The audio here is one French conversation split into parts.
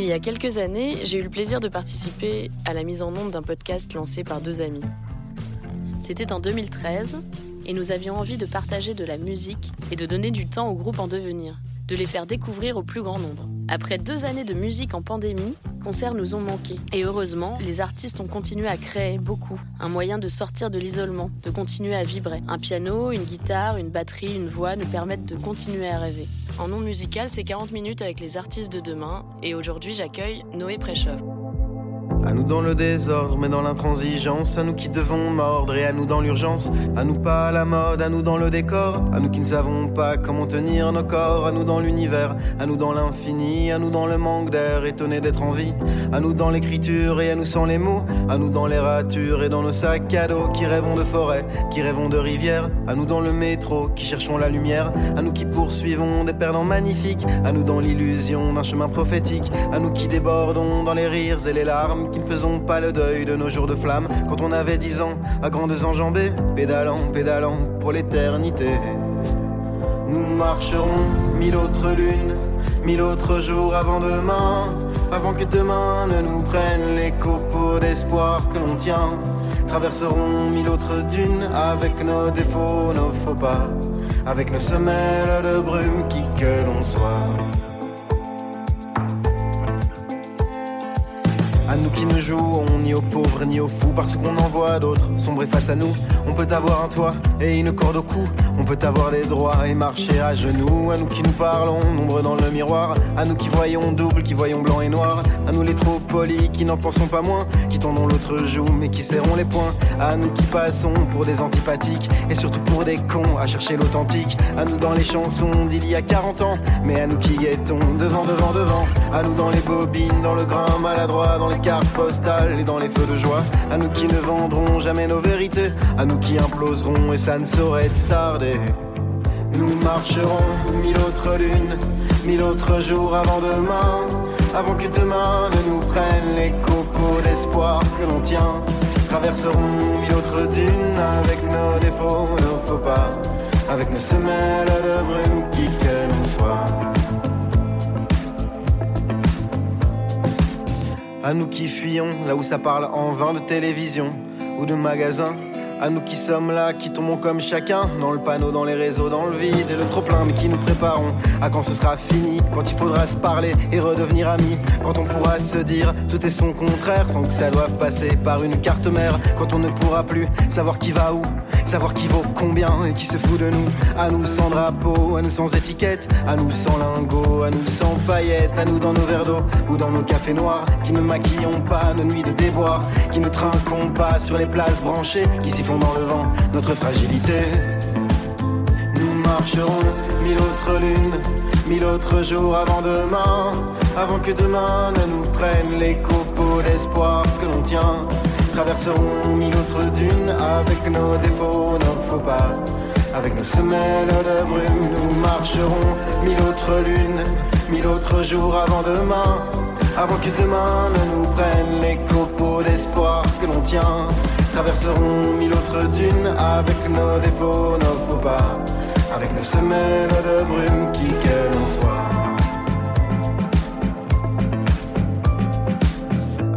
Il y a quelques années, j'ai eu le plaisir de participer à la mise en onde d'un podcast lancé par deux amis. C'était en 2013 et nous avions envie de partager de la musique et de donner du temps aux groupes en devenir, de les faire découvrir au plus grand nombre. Après deux années de musique en pandémie, concerts nous ont manqué. Et heureusement, les artistes ont continué à créer beaucoup. Un moyen de sortir de l'isolement, de continuer à vibrer. Un piano, une guitare, une batterie, une voix nous permettent de continuer à rêver. En nom musical, c'est 40 minutes avec les artistes de demain. Et aujourd'hui, j'accueille Noé Préchov. À nous dans le désordre, mais dans l'intransigeance. À nous qui devons mordre et à nous dans l'urgence. À nous pas à la mode, à nous dans le décor. À nous qui ne savons pas comment tenir nos corps. À nous dans l'univers, à nous dans l'infini. À nous dans le manque d'air, étonné d'être en vie. À nous dans l'écriture et à nous sans les mots. À nous dans les ratures et dans nos sacs à dos. Qui rêvons de forêt, qui rêvons de rivière. À nous dans le métro, qui cherchons la lumière. À nous qui poursuivons des perdants magnifiques. À nous dans l'illusion d'un chemin prophétique. À nous qui débordons dans les rires et les larmes ne faisons pas le deuil de nos jours de flamme quand on avait dix ans, à grandes enjambées, pédalant, pédalant pour l'éternité. Nous marcherons mille autres lunes, mille autres jours avant demain, avant que demain ne nous prenne les copeaux d'espoir que l'on tient. Traverserons mille autres dunes avec nos défauts, nos faux pas, avec nos semelles de brume qui que l'on soit. À nous qui ne jouons ni aux pauvres ni aux fous parce qu'on en voit d'autres sombrer face à nous. On peut avoir un toit et une corde au cou. On peut avoir des droits et marcher à genoux. À nous qui nous parlons, nombre dans le miroir. À nous qui voyons double, qui voyons blanc et noir. À nous les trop polis qui n'en pensons pas moins. Qui tendons l'autre joue mais qui serrons les poings. À nous qui passons pour des antipathiques et surtout pour des cons à chercher l'authentique. À nous dans les chansons d'il y a 40 ans. Mais à nous qui guettons devant, devant, devant. À nous dans les bobines, dans le grain maladroit, dans les cartes postales et dans les feux de joie. À nous qui ne vendrons jamais nos vérités, à nous qui imploserons et ça ne saurait tarder. Nous marcherons mille autres lunes, mille autres jours avant demain, avant que demain ne nous prenne les cocos d'espoir que l'on tient. Traverserons mille autres dunes avec nos défauts, nos faux pas, avec nos semelles de brume qui que l'on soit. À nous qui fuyons là où ça parle en vain de télévision ou de magasins. À nous qui sommes là, qui tombons comme chacun dans le panneau, dans les réseaux, dans le vide et le trop plein, mais qui nous préparons à quand ce sera fini, quand il faudra se parler et redevenir amis, quand on pourra se dire tout est son contraire sans que ça doive passer par une carte mère, quand on ne pourra plus savoir qui va où, savoir qui vaut combien et qui se fout de nous, à nous sans drapeau, à nous sans étiquette, à nous sans lingots, à nous sans paillettes, à nous dans nos verres d'eau ou dans nos cafés noirs, qui ne maquillons pas nos nuits de déboire, qui ne trinquons pas sur les places branchées, qui s'y dans le vent notre fragilité. Nous marcherons mille autres lunes, mille autres jours avant demain, avant que demain ne nous prenne les copeaux d'espoir que l'on tient. Traverserons mille autres dunes avec nos défauts, nos faux pas. Avec nos semelles de brume, nous marcherons mille autres lunes, mille autres jours avant demain, avant que demain ne nous prenne les copeaux d'espoir que l'on tient. Traverserons mille autres dunes avec nos défauts, nos faux pas, avec nos semelles de brume qui que l'on soit.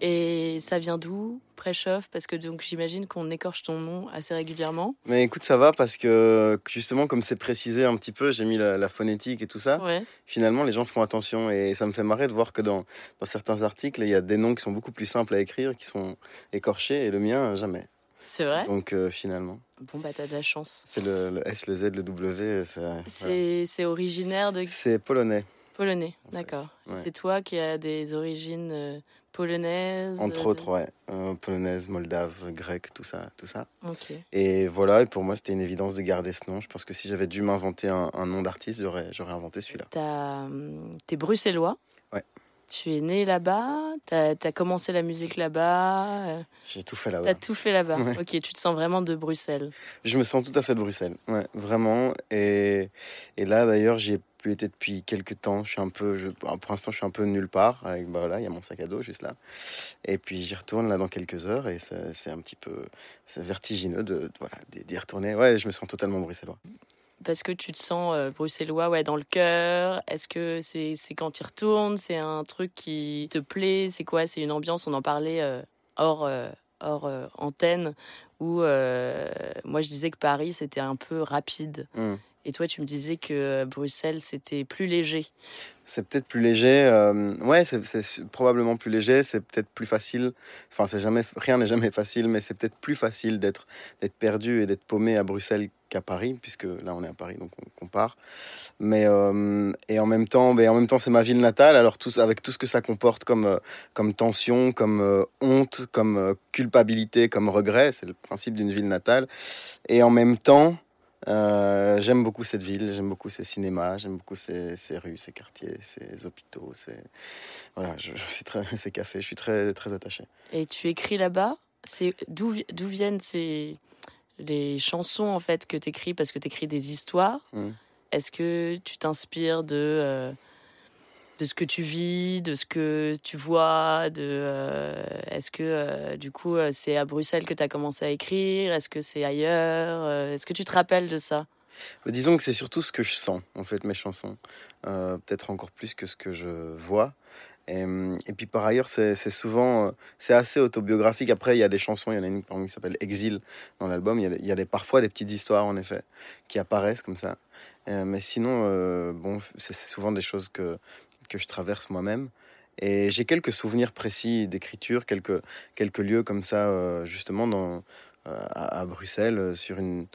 Et ça vient d'où Prechov Parce que donc j'imagine qu'on écorche ton nom assez régulièrement. Mais écoute, ça va parce que justement, comme c'est précisé un petit peu, j'ai mis la, phonétique et tout ça. Ouais. Finalement, les gens font attention et ça me fait marrer de voir que dans, dans certains articles, il y a des noms qui sont beaucoup plus simples à écrire, qui sont écorchés et le mien, jamais. C'est vrai? Donc euh, finalement. Bon, bah t'as de la chance. C'est le, S, le Z, le W. C'est originaire de. C'est polonais. Polonais, d'accord. C'est toi qui as des origines euh, polonaises Entre autres, ouais. Euh, polonaise, moldave, grecque, tout ça. Tout ça. Ok. Et voilà, et pour moi, c'était une évidence de garder ce nom. Je pense que si j'avais dû m'inventer un, nom d'artiste, j'aurais, j'aurais inventé celui-là. T'es bruxellois Ouais. Tu es né là-bas Tu as, commencé la musique là-bas euh, J'ai tout fait là-bas. Tu as tout fait là-bas. Ok, tu te sens vraiment de Bruxelles Je me sens tout à fait de Bruxelles, ouais, vraiment. Et, et là, d'ailleurs, j'y été depuis quelques temps. Je suis un peu, je, pour l'instant, je suis un peu nulle part. Avec, bah voilà, il y a mon sac à dos juste là. Et puis j'y retourne là dans quelques heures et c'est un petit peu, vertigineux de, voilà, d'y retourner. Ouais, je me sens totalement bruxellois parce que tu te sens euh, bruxellois ouais, dans le cœur Est-ce que c'est quand tu retournes C'est un truc qui te plaît? C'est quoi? C'est une ambiance? On en parlait euh, hors, euh, hors antenne où moi je disais que Paris c'était un peu rapide. Mmh. Et toi, tu me disais que Bruxelles, c'était plus léger. C'est peut-être plus léger. Euh, ouais, c'est probablement plus léger. C'est peut-être plus facile. Enfin, c'est jamais, rien n'est jamais facile, mais c'est peut-être plus facile d'être d'être perdu et d'être paumé à Bruxelles qu'à Paris, puisque là, on est à Paris, donc on compare. Mais euh, et en même temps, mais en même temps, c'est ma ville natale. Alors tout, avec tout ce que ça comporte comme euh, comme tension, comme honte, comme culpabilité, comme regret, c'est le principe d'une ville natale. Et en même temps. Euh, j'aime beaucoup cette ville, j'aime beaucoup ses cinémas, j'aime beaucoup ses, rues, ses quartiers, ses hôpitaux, ses, voilà, je, suis très, ses cafés, je suis très, très attaché. Et tu écris là-bas? C'est d'où, d'où viennent ces les chansons en fait que tu écris parce que tu écris des histoires mmh. Est-ce que tu t'inspires de euh, de ce que tu vis, de ce que tu vois, de euh, est-ce que euh, du coup euh, c'est à Bruxelles que tu as commencé à écrire, est-ce que c'est ailleurs, est-ce que tu te rappelles de ça? Bah, Disons que c'est surtout ce que je sens en fait mes chansons, peut-être encore plus que ce que je vois. Et, et puis par ailleurs, c'est souvent, c'est assez autobiographique. Après, il y a des chansons, il y en a une qui s'appelle Exil dans l'album. Il, y a, des, parfois des petites histoires en effet qui apparaissent comme ça. mais sinon, bon, c'est souvent des choses que que je traverse moi-même. Et j'ai quelques souvenirs précis d'écriture, quelques, quelques lieux comme ça, euh, justement, dans, euh, à, Bruxelles, euh, sur une,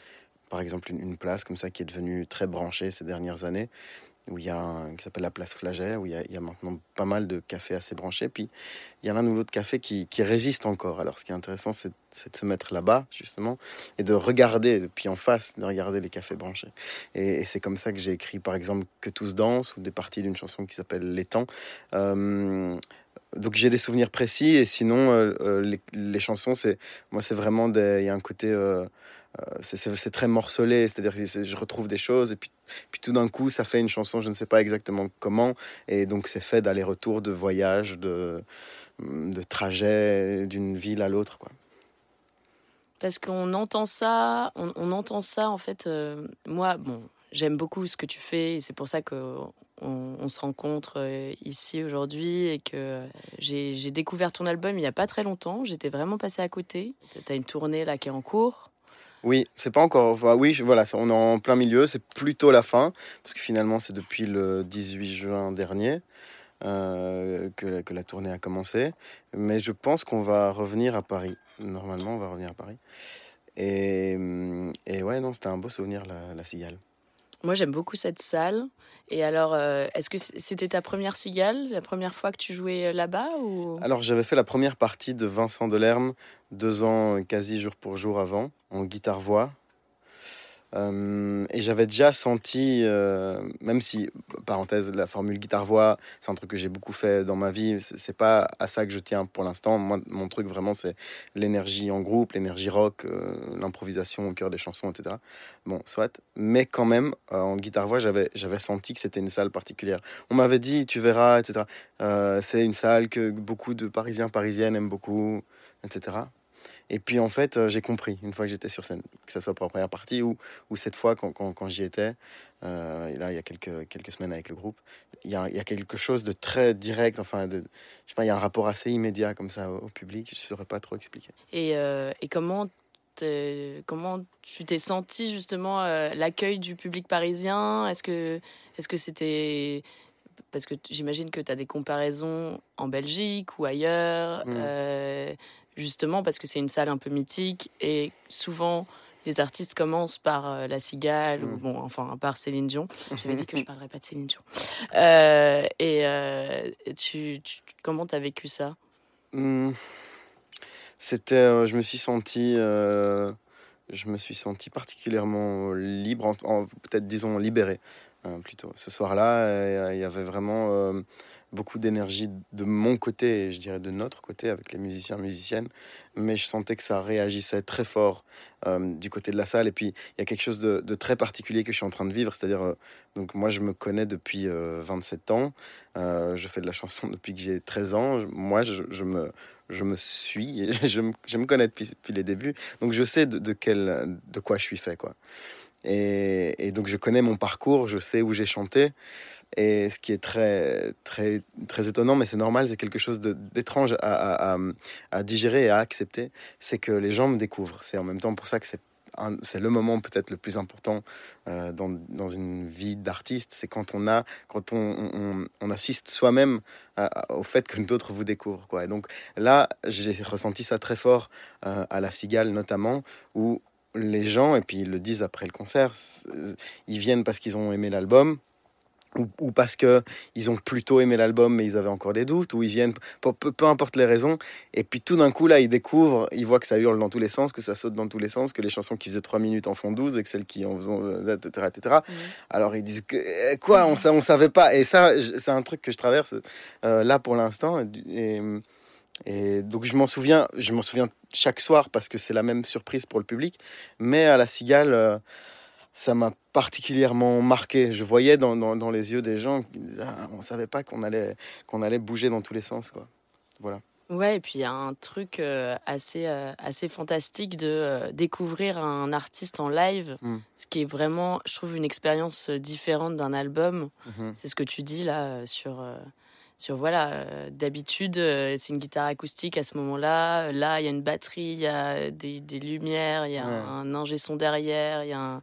par exemple une, place comme ça qui est devenue très branchée ces dernières années, où il y a un, qui s'appelle la place Flagey, où il y, a, maintenant pas mal de cafés assez branchés. Puis il y a un ou l'autre café qui, résiste encore. Alors ce qui est intéressant, c'est, de se mettre là-bas, justement, et de regarder, depuis en face, de regarder les cafés branchés. Et, c'est comme ça que j'ai écrit, par exemple, Que tous dansent, ou des parties d'une chanson qui s'appelle Les temps. Euh, donc j'ai des souvenirs précis, et sinon, euh, euh, les, chansons, c'est moi, c'est vraiment il y a un côté euh, c'est très morcelé, c'est-à-dire que je retrouve des choses et puis, tout d'un coup ça fait une chanson, je ne sais pas exactement comment, et donc c'est fait d'aller-retour, de voyage, de, de trajet d'une ville à l'autre. Parce qu'on entend ça, on, entend ça en fait, euh, moi, bon, j'aime beaucoup ce que tu fais et c'est pour ça qu'on on se rencontre euh, ici aujourd'hui et que j'ai découvert ton album il n'y a pas très longtemps. J'étais vraiment passé à côté. Tu as une tournée là qui est en cours. Oui, c'est pas encore. oui, voilà, on est en plein milieu. C'est plutôt la fin, parce que finalement, c'est depuis le 18 juin dernier euh, que, la tournée a commencé. Mais je pense qu'on va revenir à Paris. Normalement, on va revenir à Paris. Et, et ouais, non, c'était un beau souvenir, la, la cigale. Moi, j'aime beaucoup cette salle. Et alors, euh, est-ce que c'était ta première cigale, la première fois que tu jouais euh, là-bas ou... Alors, j'avais fait la première partie de Vincent Delerme deux ans quasi jour pour jour avant, en guitare-voix. Euh, et j'avais déjà senti, euh, même si, parenthèse, la formule guitare-voix, c'est un truc que j'ai beaucoup fait dans ma vie, c'est pas à ça que je tiens pour l'instant. Mon truc vraiment, c'est l'énergie en groupe, l'énergie rock, euh, l'improvisation au cœur des chansons, etc. Bon, soit. Mais quand même, en guitare-voix, j'avais, j'avais senti que c'était une salle particulière. On m'avait dit, tu verras, etc. c'est une salle que beaucoup de Parisiens, Parisiennes aiment beaucoup, etc. Et puis en fait, euh, j'ai compris une fois que j'étais sur scène, que ce soit pour la première partie ou, ou cette fois quand, quand, quand j'y étais, euh, et là il y a quelques, quelques semaines avec le groupe, il y, a, il y a quelque chose de très direct, enfin, de, je sais pas, il y a un rapport assez immédiat comme ça au, public, je ne saurais pas trop expliquer. Et, euh, et comment comment tu t'es senti justement l'accueil du public parisien? Est-ce que est-ce que c'était parce que j'imagine que tu as des comparaisons en Belgique ou ailleurs. Mmh justement parce que c'est une salle un peu mythique et souvent les artistes commencent par euh, La Cigale ou mm. bon enfin par Céline Dion. J'avais dit que je parlerais pas de Céline Dion. Euh, et euh, tu, tu, comment t'as vécu ça? Mm. C'était, je me suis senti, je me suis senti particulièrement libre, peut-être disons libéré plutôt. Ce soir-là, il y avait vraiment beaucoup d'énergie de mon côté et je dirais de notre côté avec les musiciens musiciennes mais je sentais que ça réagissait très fort euh, du côté de la salle. Et puis il y a quelque chose de, très particulier que je suis en train de vivre c'est-à-dire euh, donc moi je me connais depuis 27 euh, ans je fais de la chanson depuis que j'ai 13 ans moi je, me je me suis je me, je me connais depuis, les débuts. Donc je sais de, de, quel de quoi je suis fait quoi et, donc je connais mon parcours je sais où j'ai chanté et ce qui est très, très, très étonnant, mais c'est normal, c'est quelque chose d'étrange à, digérer et à accepter, c'est que les gens me découvrent. C'est en même temps pour ça que c'est le moment peut-être le plus important euh, dans, dans, une vie d'artiste, c'est quand on a, quand on, on, assiste soi-même au fait que d'autres vous découvrent. Et donc là, j'ai ressenti ça très fort euh, à la Cigale notamment, où les gens, et puis ils le disent après le concert, ils viennent parce qu'ils ont aimé l'album, ou, parce que ils ont plutôt aimé l'album mais ils avaient encore des doutes, ou ils viennent, peu, peu, importe les raisons, et puis tout d'un coup là ils découvrent, ils voient que ça hurle dans tous les sens, que ça saute dans tous les sens, que les chansons qui faisaient 3 minutes en font 12 et que celles qui en faisaient, etc. etc. Mmh. Alors ils disent que, eh, quoi, on, on savait pas, et ça c'est un truc que je traverse euh, là pour l'instant, et, et, donc je m'en souviens, je m'en souviens chaque soir parce que c'est la même surprise pour le public, mais à la Cigale... Euh, ça m'a particulièrement marqué. Je voyais dans, dans, les yeux des gens, ah, on savait pas qu'on allait, qu'on allait bouger dans tous les sens. Quoi. Voilà. Ouais, et puis il y a un truc euh, assez, euh, assez fantastique de euh, découvrir un artiste en live, hmm. ce qui est vraiment, je trouve, une expérience différente d'un album. Mhm. C'est ce que tu dis là sur sur voilà d'habitude c'est une guitare acoustique à ce moment-là là il y a une batterie il y a des, des lumières il y a un, un ingé son derrière il y a un,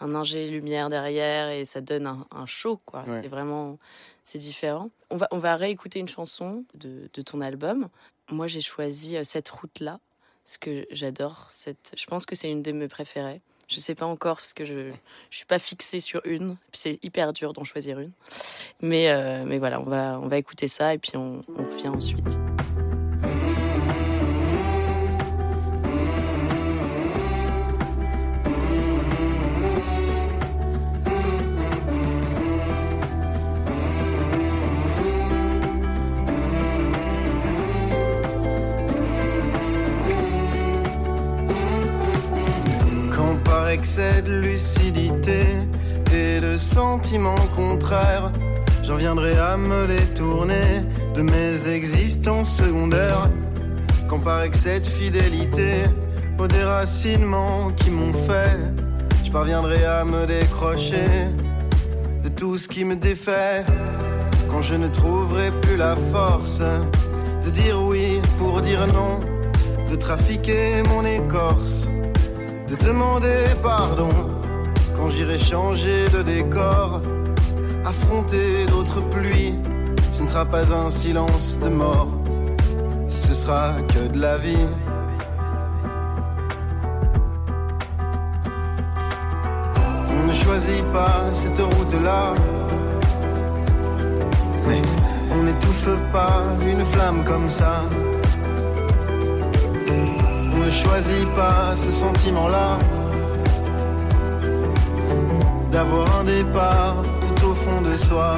un ingé lumière derrière et ça donne un, show quoi. C'est vraiment c'est différent. On va on va réécouter une chanson de, de ton album. Moi j'ai choisi euh, cette route là parce que j'adore cette. Je pense que c'est une de mes préférées. Je sais pas encore parce que je je suis pas fixée sur une. C'est hyper dur d'en choisir une. Mais euh, mais voilà on va on va écouter ça et puis on revient ensuite. Excès de lucidité et de sentiments contraires. J'en viendrai à me détourner de mes existences secondaires. Quand par excès de fidélité aux déracinements qui m'ont fait, je parviendrai à me décrocher de tout ce qui me défait. Quand je ne trouverai plus la force de dire oui pour dire non, de trafiquer mon écorce de demander pardon quand j'irai changer de décor, affronter d'autres pluies. Ce ne sera pas un silence de mort, ce sera que de la vie. On ne choisit pas cette route-là, mais on n'étouffe pas une flamme comme ça ne choisis pas ce sentiment-là d'avoir un départ tout au fond de soi.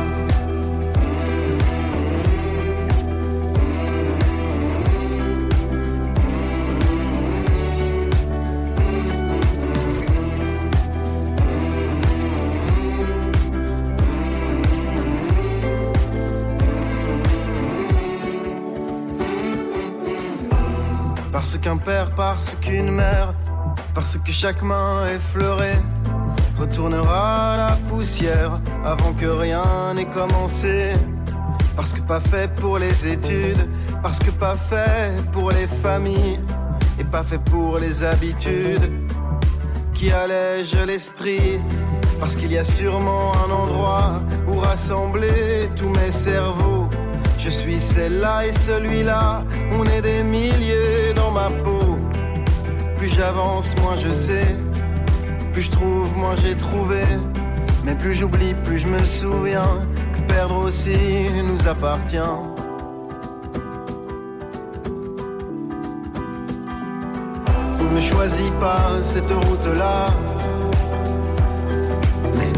Qu'un père, parce qu'une mère, parce que chaque main effleurée retournera la poussière avant que rien n'ait commencé. Parce que pas fait pour les études, parce que pas fait pour les familles et pas fait pour les habitudes qui allègent l'esprit. Parce qu'il y a sûrement un endroit où rassembler tous mes cerveaux je suis celle-là et celui-là, on est des milliers ma peau. Plus j'avance, moins je sais. Plus je trouve, moins j'ai trouvé. Mais plus j'oublie, plus je me souviens que perdre aussi nous appartient. On ne choisit pas cette route-là. Mais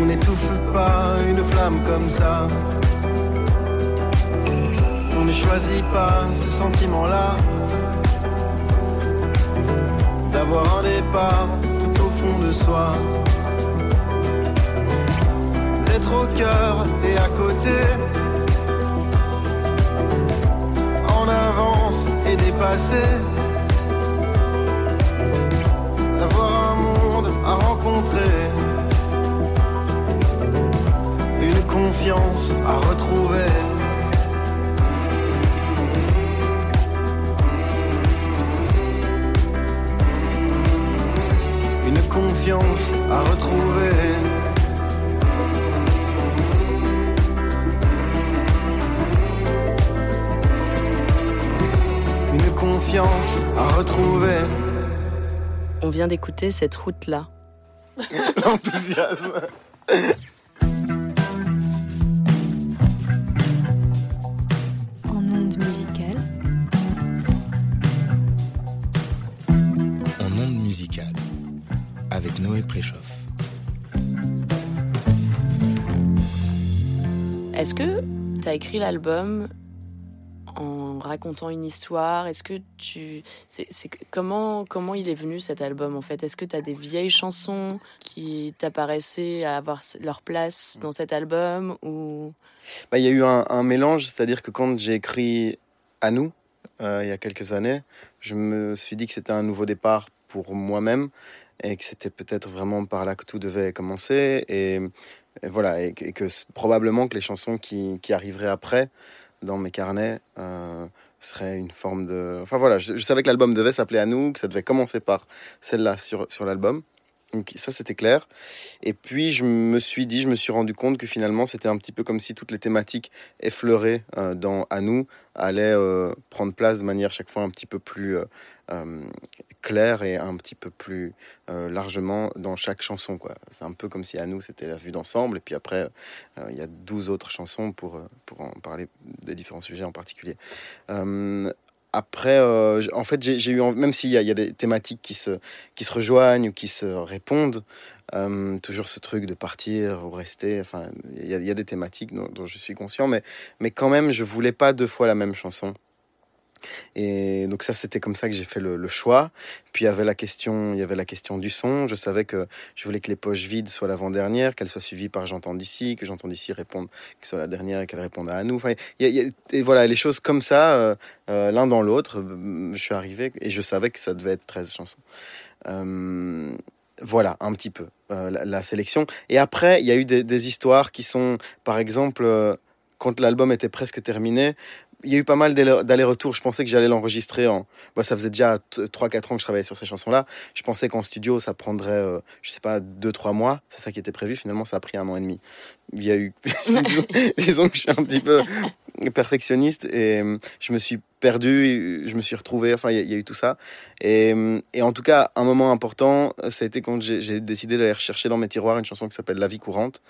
on n'étouffe pas une flamme comme ça. ne choisit pas ce sentiment-là d'avoir un départ tout au fond de soi. D'être au cœur et à côté, en avance et dépassé. D'avoir un monde à rencontrer, une confiance à retrouver. Confiance à retrouver. Une confiance à retrouver. On vient d'écouter cette route-là. L'enthousiasme. Est-ce que tu as écrit l'album en racontant une histoire? Est-ce que tu. C'est, comment, comment il est venu cet album en fait? Est-ce que tu as des vieilles chansons qui t'apparaissaient à avoir leur place dans cet album ou... Bah, il y a eu un, mélange, c'est-à-dire que quand j'ai écrit À nous, euh, il y a quelques années, je me suis dit que c'était un nouveau départ pour moi-même et que c'était peut-être vraiment par là que tout devait commencer et, voilà et, que probablement que les chansons qui, arriveraient après dans mes carnets euh, seraient une forme de enfin voilà je, savais que l'album devait s'appeler à nous que ça devait commencer par celle-là sur, sur l'album donc ça c'était clair. Et puis je me suis dit, je me suis rendu compte que finalement c'était un petit peu comme si toutes les thématiques effleurées euh, dans à nous allaient euh, prendre place de manière chaque fois un petit peu plus claire et un petit peu plus largement dans chaque chanson. Quoi. C'est un peu comme si à nous c'était la vue d'ensemble et puis après il y a 12 autres chansons pour, pour en parler des différents sujets en particulier. Après, euh, en fait, j'ai eu, même s'il y, a des thématiques qui se, qui se rejoignent ou qui se répondent, euh, toujours ce truc de partir ou rester. Enfin, il y, y, a des thématiques dont, dont, je suis conscient, mais, mais quand même, je voulais pas deux fois la même chanson. Et donc ça, c'était comme ça que j'ai fait le, choix. Puis il y avait la question, il y avait la question du son. Je savais que je voulais que les poches vides soient l'avant-dernière, qu'elle soit suivie par J'entends d'ici, que J'entends d'ici réponde, que soit la dernière et qu'elle réponde à nous. Enfin, et voilà, les choses comme ça, euh, euh, l'un dans l'autre. Je suis arrivé et je savais que ça devait être 13 chansons. Euh, voilà, un petit peu la, sélection. Et après, il y a eu des histoires qui sont, par exemple, quand l'album était presque terminé, il y a eu pas mal d'allers-retours. Je pensais que j'allais l'enregistrer en. Bah, ça faisait déjà 3-4 ans que je travaillais sur ces chansons-là. Je pensais qu'en studio, ça prendrait, euh, je sais pas, 2-3 mois. C'est ça qui était prévu. Finalement, ça a pris un an et demi. Il y a eu. Disons que je suis un petit peu perfectionniste et euh, je me suis perdu, je me suis retrouvé. Enfin, il y, a eu tout ça. Et, et, en tout cas, un moment important, ça a été quand j'ai décidé d'aller rechercher dans mes tiroirs une chanson qui s'appelle La vie courante.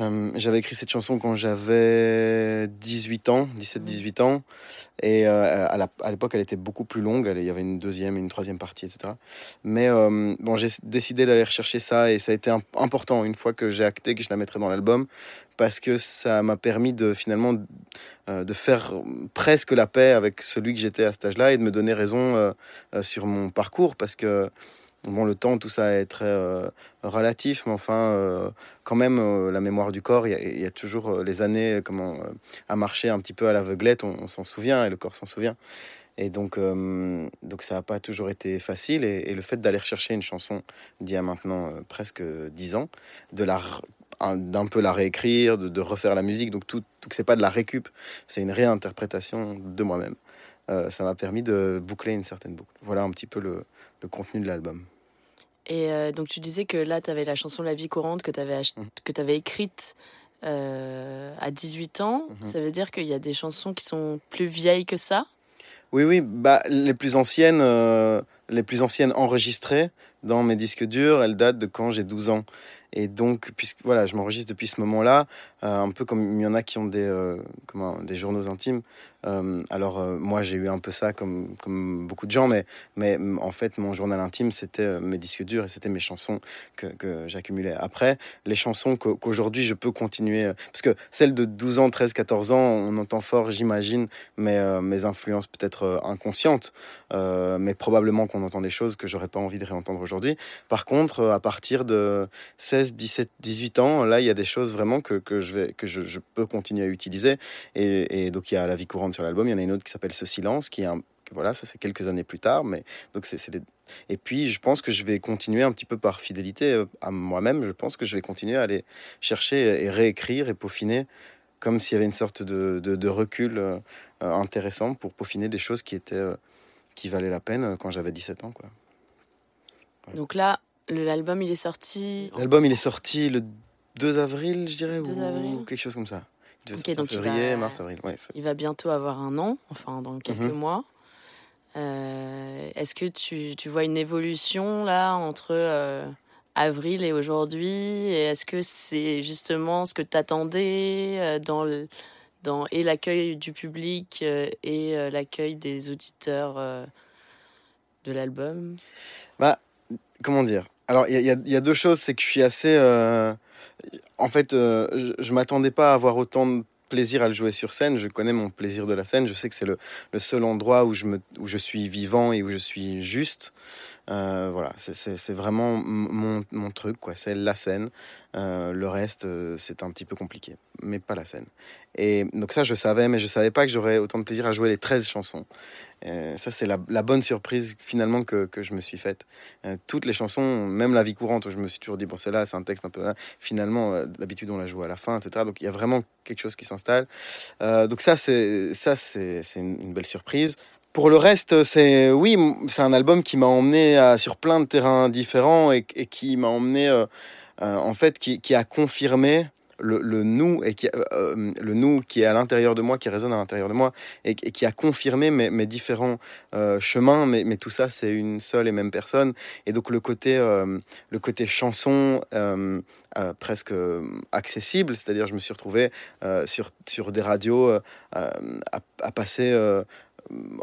Euh, j'avais écrit cette chanson quand j'avais 18 ans, 17-18 ans. Et euh, à l'époque, elle était beaucoup plus longue. Il y avait une deuxième une troisième partie, etc. Mais euh, bon, j'ai décidé d'aller rechercher ça et ça a été important une fois que j'ai acté que je la mettrais dans l'album parce que ça m'a permis de finalement de faire presque la paix avec celui que j'étais à cet âge-là et de me donner raison sur mon parcours parce que Bon, le temps, tout ça est très euh, relatif, mais enfin, euh, quand même, euh, la mémoire du corps, il y, a toujours les années comment, à marcher un petit peu à l'aveuglette, on, s'en souvient, et le corps s'en souvient. Et donc, donc ça n'a pas toujours été facile. Et, le fait d'aller rechercher une chanson d'il y a maintenant presque dix ans, d'un peu la réécrire, de, refaire la musique, donc tout, tout c'est pas de la récup, c'est une réinterprétation de moi-même. ça m'a permis de boucler une certaine boucle. Voilà un petit peu le contenu de l'album. Et euh, donc tu disais que là, tu avais la chanson La vie courante que tu avais, mmh. avais écrite euh, à 18 ans. Mmh. Ça veut dire qu'il y a des chansons qui sont plus vieilles que ça? Oui, oui. Bah, les, plus anciennes, euh, les plus anciennes enregistrées dans mes disques durs, elles datent de quand j'ai 12 ans. Et donc, puisque voilà, je m'enregistre depuis ce moment-là, un peu comme il y en a qui ont des, comment, des journaux intimes. Euh, alors moi j'ai eu un peu ça comme, comme beaucoup de gens, mais, mais en fait mon journal intime c'était mes disques durs et c'était mes chansons que, que j'accumulais. Après, les chansons qu'aujourd'hui je peux continuer, parce que celles de 12 ans, 13, 14 ans, on entend fort, j'imagine, mes, mes influences peut-être inconscientes, mais probablement qu'on entend des choses que j'aurais pas envie de réentendre aujourd'hui. Par contre, à partir de 16, 17, 18 ans, là il y a des choses vraiment que, je, vais, que je, peux continuer à utiliser. Et, donc il y a La vie courante sur l'album, il y en a une autre qui s'appelle Ce silence, qui est un, voilà, ça c'est quelques années plus tard, mais donc c'est des... et puis je pense que je vais continuer un petit peu par fidélité euh, à moi-même. Je pense que je vais continuer à aller chercher et réécrire et peaufiner, comme s'il y avait une sorte de, recul euh, intéressant pour peaufiner des choses qui étaient euh, qui valaient la peine quand j'avais 17 ans, quoi. Donc là, l'album il est sorti. L'album il est sorti le 2 avril, je dirais, 2 ou, avril. quelque chose comme ça. Ok, donc il février, va- mars, avril. Ouais. Il va bientôt avoir un an, enfin dans quelques Mhm. mois. Euh, Est-ce que tu, tu vois une évolution là entre euh, avril et aujourd'hui? Est-ce que c'est justement ce que tu attendais dans, le- dans et l'accueil du public euh, et euh, l'accueil des auditeurs euh, de l'album? Comment dire? Alors, il y, a- deux choses. C'est que je suis assez. euh, En fait, euh, je, je m'attendais pas à avoir autant de plaisir à le jouer sur scène. Je connais mon plaisir de la scène. Je sais que c'est le, le seul endroit où je, me, où je suis vivant et où je suis juste. Euh, voilà, c'est- c'est c'est vraiment mon, truc, quoi. C'est la scène. Euh, le reste, euh, c'est un petit peu compliqué, mais pas la scène. Et donc ça, je savais, mais je savais pas que j'aurais autant de plaisir à jouer les 13 chansons. Ça, c'est la, bonne surprise finalement que, que je me suis faite. Toutes les chansons, même La vie courante, où je me suis toujours dit, bon, celle-là, c'est un texte un peu... hein, Finalement, d'habitude, on la joue à la fin, etc. Donc, il y a vraiment quelque chose qui s'installe. Donc ça, c'est c'est c'est une belle surprise. Pour le reste, c'est oui, c'est un album qui m'a emmené à- sur plein de terrains différents et, qui m'a emmené, euh, euh, en fait, qui, a confirmé le, nous et qui, euh, le nous qui est à l'intérieur de moi, qui résonne à l'intérieur de moi et, qui a confirmé mes, différents chemins. Mais, tout ça, c'est une seule et même personne. Et donc le côté, le côté chanson. presque accessible, c'est-à-dire je me suis retrouvé sur, sur des radios à, à passer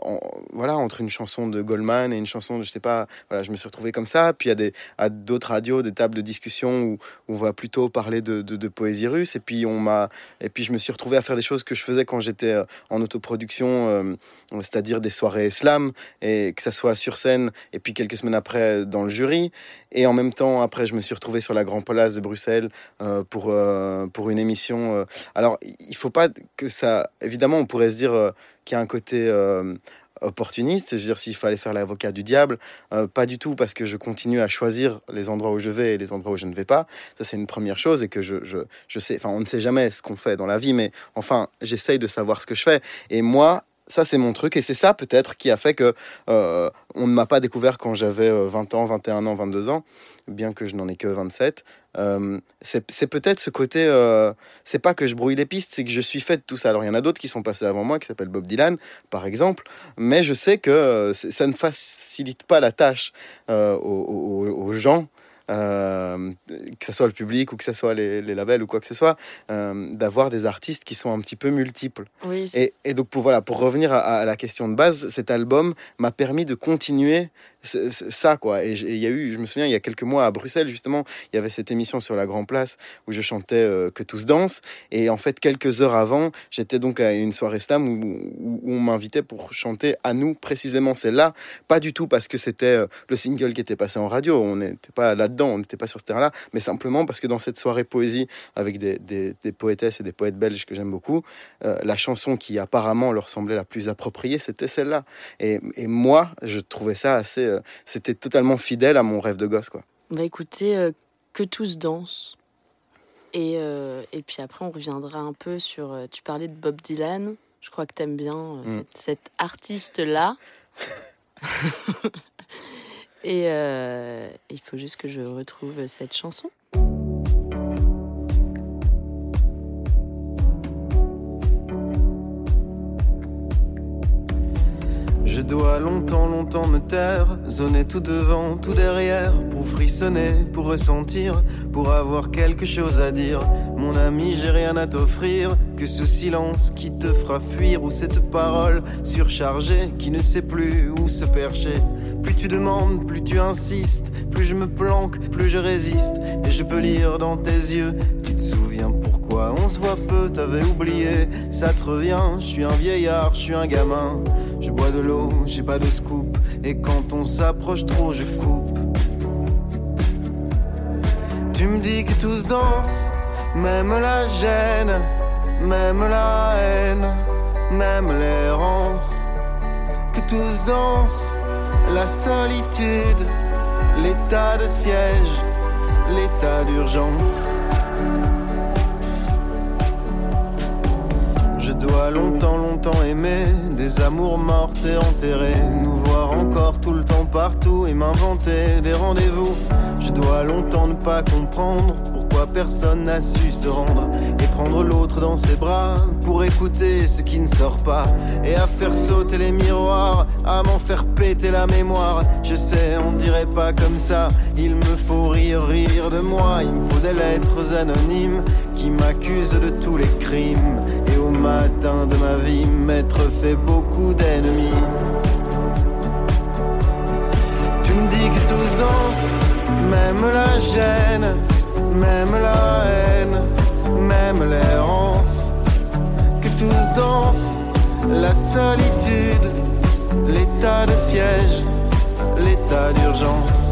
en- voilà, entre une chanson de Goldman et une chanson de, je sais pas, voilà, je me suis retrouvé comme ça. Puis à d'autres radios, des tables de discussion où, on va plutôt parler de, poésie russe. Et puis on m'a, et puis je me suis retrouvé à faire des choses que je faisais quand j'étais euh, en autoproduction, euh, c'est-à-dire des soirées slam, et que ça soit sur scène, et puis quelques semaines après dans le jury. Et en même temps, après, je me suis retrouvé sur la Grand Place de Bruxelles euh, pour, euh, pour une émission. euh. Alors, il faut pas que ça. Évidemment, on pourrait se dire un côté euh, opportuniste. Je veux dire, s'il fallait faire l'avocat du diable, euh, pas du tout, parce que je continue à choisir les endroits où je vais et les endroits où je ne vais pas. Ça, c'est une première chose, et que je, je, je sais. Enfin, on ne sait jamais ce qu'on fait dans la vie, mais enfin, j'essaye de savoir ce que je fais. Et moi, ça, c'est mon truc, et c'est ça peut-être qui a fait que euh, on ne m'a pas découvert quand j'avais euh, 20 ans, 21 ans, 22 ans, bien que je n'en ai que 27. Euh, c'est peut-être ce côté, euh, c'est pas que je brouille les pistes, c'est que je suis fait de tout ça. Alors il y en a d'autres qui sont passés avant moi, qui s'appellent Bob Dylan, par exemple, mais je sais que euh, ça ne facilite pas la tâche euh, aux gens. Euh, que ce soit le public ou que ce soit les, les labels ou quoi que ce soit, euh, d'avoir des artistes qui sont un petit peu multiples. Oui, Et, et donc pour, voilà, pour revenir à, à la question de base, cet album m'a permis de continuer ça quoi. Et il y a eu, je me souviens, il y a quelques mois à Bruxelles justement, il y avait cette émission sur la Grand Place où je chantais euh, que tous dansent. Et en fait, quelques heures avant, j'étais donc à une soirée slam où, on m'invitait pour chanter à nous précisément celle-là. Pas du tout parce que c'était euh, le single qui était passé en radio. On n'était pas là-dedans, on n'était pas sur ce terrain-là, mais simplement parce que dans cette soirée poésie avec des poétesses et des poètes belges que j'aime beaucoup, euh, la chanson qui apparemment leur semblait la plus appropriée, c'était celle-là. Et, et moi, je trouvais ça assez. Euh, c'était totalement fidèle à mon rêve de gosse, quoi. On va écouter euh, Que tous dansent. Et, euh, et puis après, on reviendra un peu sur. tu parlais de Bob Dylan. Je crois que tu aimes bien euh, Mm. cette, cet artiste-là. et il faut juste que je retrouve cette chanson. Dois longtemps, longtemps me taire, zoner tout devant, tout derrière, pour frissonner, pour ressentir, pour avoir quelque chose à dire. Mon ami, j'ai rien à t'offrir, que ce silence qui te fera fuir, ou cette parole surchargée qui ne sait plus où se percher. Plus tu demandes, plus tu insistes, plus je me planque, plus je résiste, et je peux lire dans tes yeux, tu te souviens on se voit peu, t'avais oublié, ça te revient, je suis un vieillard, je suis un gamin. Je bois de l'eau, j'ai pas de scoop. Et quand on s'approche trop, je coupe. Tu me dis que tous dansent, même la gêne, même la haine, même l'errance. Que tous dansent, la solitude, l'état de siège, l'état d'urgence. Dois longtemps, longtemps aimer des amours mortes et enterrées. Nous voir encore tout le temps partout et m'inventer des rendez-vous. Je dois longtemps ne pas comprendre pourquoi personne n'a su se rendre et prendre l'autre dans ses bras pour écouter ce qui ne sort pas et à faire sauter les miroirs, à m'en faire péter la mémoire. Je sais, on dirait pas comme ça. Il me faut rire, rire de moi. Il me faut des lettres anonymes qui m'accusent de tous les crimes matin de ma vie m'être fait beaucoup d'ennemis. Tu me dis que tous dansent, même la gêne, même la haine, même l'errance. Que tous dansent, la solitude, l'état de siège, l'état d'urgence.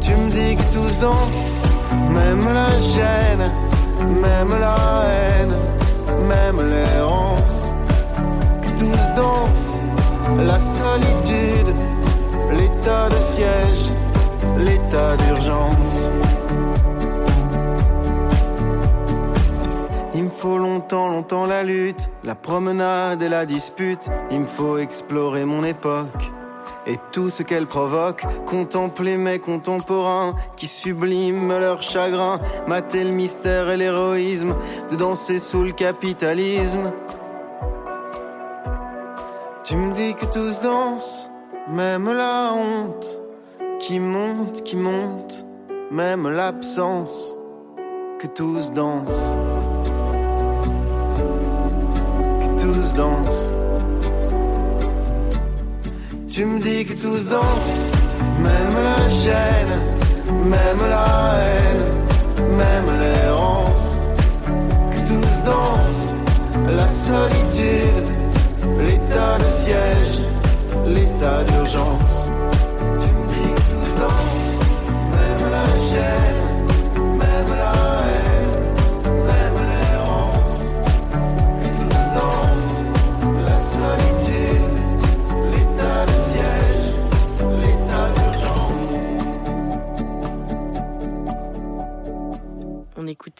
Tu me dis que tous dansent, même la gêne, même la haine même l'errance, que tous dansent la solitude, l'état de siège, l'état d'urgence. Il me faut longtemps, longtemps la lutte, la promenade et la dispute. Il me faut explorer mon époque et tout ce qu'elle provoque. Contempler mes contemporains qui subliment leur chagrin, mater le mystère et l'héroïsme, de danser sous le capitalisme. Tu me dis que tous dansent, même la honte qui monte, qui monte, même l'absence, que tous dansent. Que tous dansent. Tu me dis que tous dansent, même la chaîne, même la haine, même l'errance. Que tous dansent, la solitude, l'état de siège, l'état d'urgence.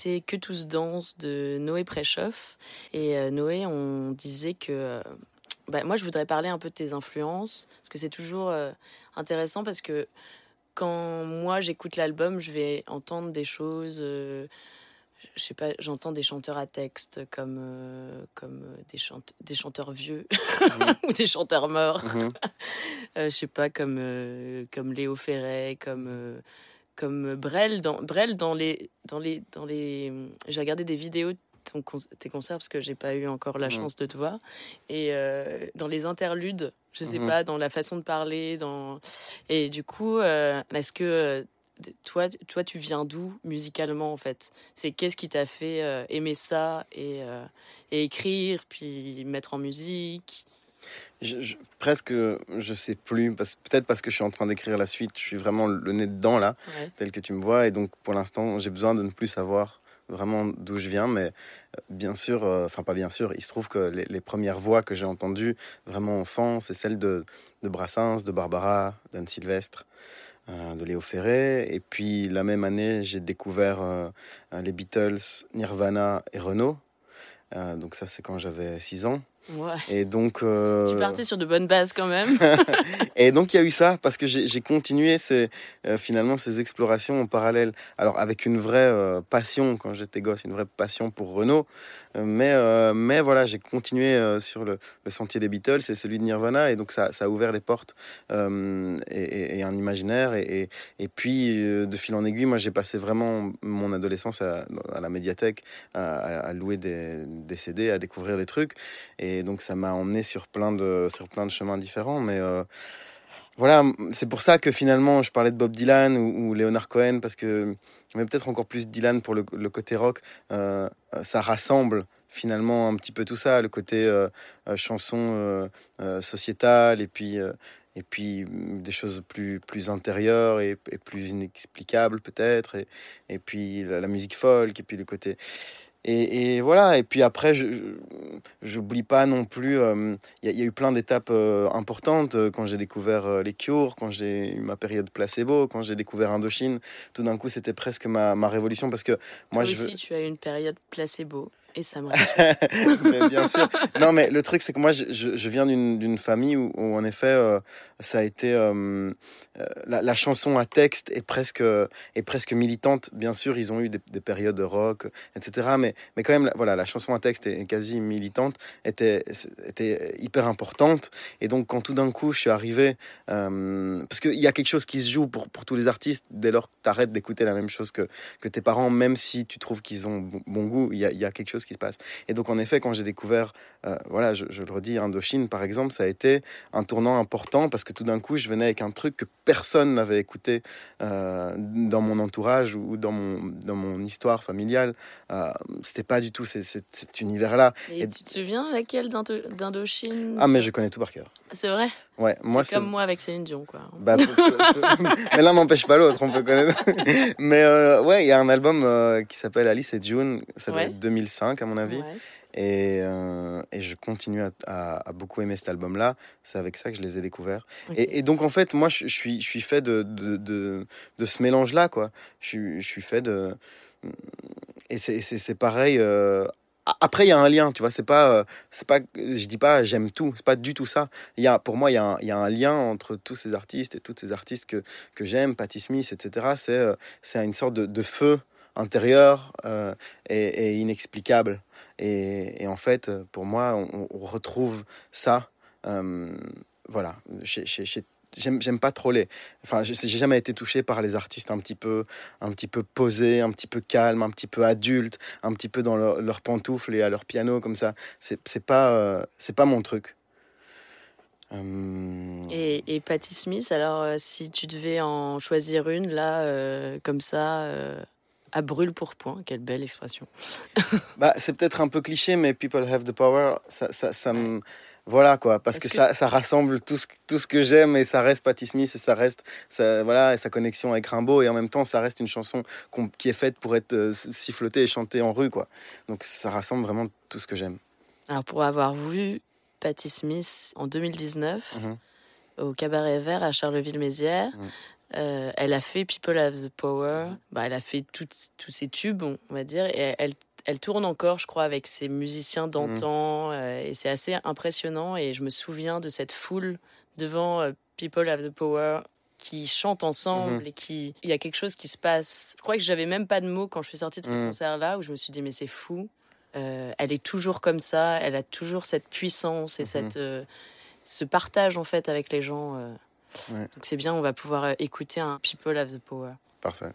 Écoutait Que tous dansent de Noé Préchoff. Et euh, Noé, on disait que. Euh, bah, moi, je voudrais parler un peu de tes influences, parce que c'est toujours euh, intéressant, parce que quand moi j'écoute l'album, je vais entendre des choses. je sais pas, j'entends des chanteurs à texte comme, comme des, des chanteurs vieux mhm. ou des chanteurs morts. Mhm. je sais pas, comme, comme Léo Ferret, comme comme Brel dans Brel dans les dans les dans les j'ai regardé des vidéos de tes concerts parce que j'ai pas eu encore la chance de te voir. Et euh, dans les interludes je sais mhm. pas dans la façon de parler dans et du coup euh, est-ce que euh, toi toi tu viens d'où musicalement en fait? C'est qu'est-ce qui t'a fait aimer ça et, et écrire puis mettre en musique? Je, presque, je sais plus, peut-être parce que je suis en train d'écrire la suite, je suis vraiment le nez dedans là, tel que tu me vois, et donc pour l'instant, j'ai besoin de ne plus savoir vraiment d'où je viens, mais euh, bien sûr, euh, enfin pas bien sûr, il se trouve que les, premières voix que j'ai entendues vraiment enfant, c'est celles de, de, Brassens, de Barbara, d'Anne Sylvestre, euh, de Léo Ferré, et puis la même année, j'ai découvert les Beatles, Nirvana et Renault, donc ça c'est quand j'avais 6 ans. Et donc. Euh... Tu partais sur de bonnes bases quand même. et donc il y a eu ça parce que j'ai continué ces, euh, finalement ces explorations en parallèle. Alors avec une vraie euh, passion quand j'étais gosse, une vraie passion pour Renault. Mais, mais voilà, j'ai continué sur le, le, sentier des Beatles et celui de Nirvana. Et donc ça, ça a ouvert des portes et, et, un imaginaire. Et, et, puis de fil en aiguille, moi j'ai passé vraiment mon adolescence à, à la médiathèque, à, à louer des, des, CD, à découvrir des trucs. Et donc ça m'a emmené sur plein de, sur plein de chemins différents. Mais euh, voilà, c'est pour ça que finalement je parlais de Bob Dylan ou, Leonard Cohen, parce que, mais peut-être encore plus Dylan pour le, côté rock, euh, ça rassemble finalement un petit peu tout ça, le côté euh, chanson sociétale et puis et puis des choses plus, plus intérieures et, plus inexplicables peut-être, et, et puis la, musique folk, et puis le côté... Et, voilà, et puis après, je n'oublie pas non plus, il euh, y, a eu plein d'étapes euh, importantes euh, quand j'ai découvert les Cures, quand j'ai eu ma période placebo, quand j'ai découvert Indochine. Tout d'un coup, c'était presque ma, ma, révolution parce que moi, je aussi, tu as eu une période placebo. Et ça me mais Bien sûr. Non, mais le truc, c'est que moi, je, je, viens d'une famille où, en effet, euh, ça a été. Euh, euh, la, chanson à texte est presque, est presque militante. Bien sûr, ils ont eu des, périodes de rock, etc. Mais, mais quand même, voilà, la chanson à texte est quasi militante, était, était hyper importante. Et donc, quand tout d'un coup, je suis arrivé. parce qu'il y a quelque chose qui se joue pour, pour tous les artistes dès lors que tu arrêtes d'écouter la même chose que, que tes parents, même si tu trouves qu'ils ont bon, goût, il y a, y a quelque chose qui se passe. Et donc, en effet, quand j'ai découvert, euh, voilà, je, le redis, Indochine, par exemple, ça a été un tournant important parce que tout d'un coup, je venais avec un truc que personne n'avait écouté euh, dans mon entourage ou dans mon, dans mon histoire familiale. Euh, C'était pas du tout cet univers-là. Et, tu te souviens laquelle d'Indochine? Ah, mais je connais tout par cœur. C'est vrai? Ouais, moi c'est comme moi avec Céline Dion, quoi. Bah, mais l'un n'empêche pas l'autre, on peut connaître. mais euh, ouais, il y a un album qui s'appelle Alice et June, ça doit être 2005 à mon avis. Et, euh, et, je continue à, beaucoup aimer cet album-là. C'est avec ça que je les ai découverts. Et, donc, en fait, moi, je, suis, je suis fait de, de, de, ce mélange-là, quoi. Je, je, suis fait de... Et c'est pareil... Euh, après, il y a un lien, tu vois. C'est pas, euh, c'est pas, je dis pas j'aime tout. C'est pas du tout ça. Il y a, pour moi, il y, y a un lien entre tous ces artistes et toutes ces artistes que, que j'aime, Patti Smith, etc. C'est, c'est une sorte de, feu intérieur euh, et, inexplicable. Et, en fait, pour moi, on, retrouve ça. Euh, voilà, j'aime pas trop les. Enfin, j'ai jamais été touché par les artistes un petit peu, un petit peu posés, un petit peu calmes, un petit peu adultes, un petit peu dans leurs leur pantoufles et à leur piano comme ça. C'est pas, euh, c'est pas mon truc. Et, et Patti Smith, alors si tu devais en choisir une là, comme ça, à brûle pour point, quelle belle expression. bah, c'est peut-être un peu cliché, mais People Have the Power, ça, ça, ça me... Voilà quoi, parce, que, Ça, ça, rassemble tout ce, tout ce que j'aime et ça reste Patti Smith et ça reste ça, voilà, et sa connexion avec Rimbaud et en même temps ça reste une chanson qui est faite pour être euh, sifflotée et chantée en rue quoi. Donc ça rassemble vraiment tout ce que j'aime. Alors pour avoir vu Patti Smith en 2019 mhm. au Cabaret Vert à Charleville-Mézières, mhm. Euh, elle a fait People Have the Power. Bah, elle a fait tous ces tubes, on va dire. Et elle, elle tourne encore, je crois, avec ses musiciens d'antan. Euh, et c'est assez impressionnant. Et je me souviens de cette foule devant euh, People Have the Power qui chantent ensemble mhm. et qui il y a quelque chose qui se passe. Je crois que j'avais même pas de mots quand je suis sortie de ce mhm. concert là où je me suis dit mais c'est fou. elle est toujours comme ça, elle a toujours cette puissance et cette ce partage en fait avec les gens. Donc c'est bien, on va pouvoir euh, écouter un People Have the Power. Parfait.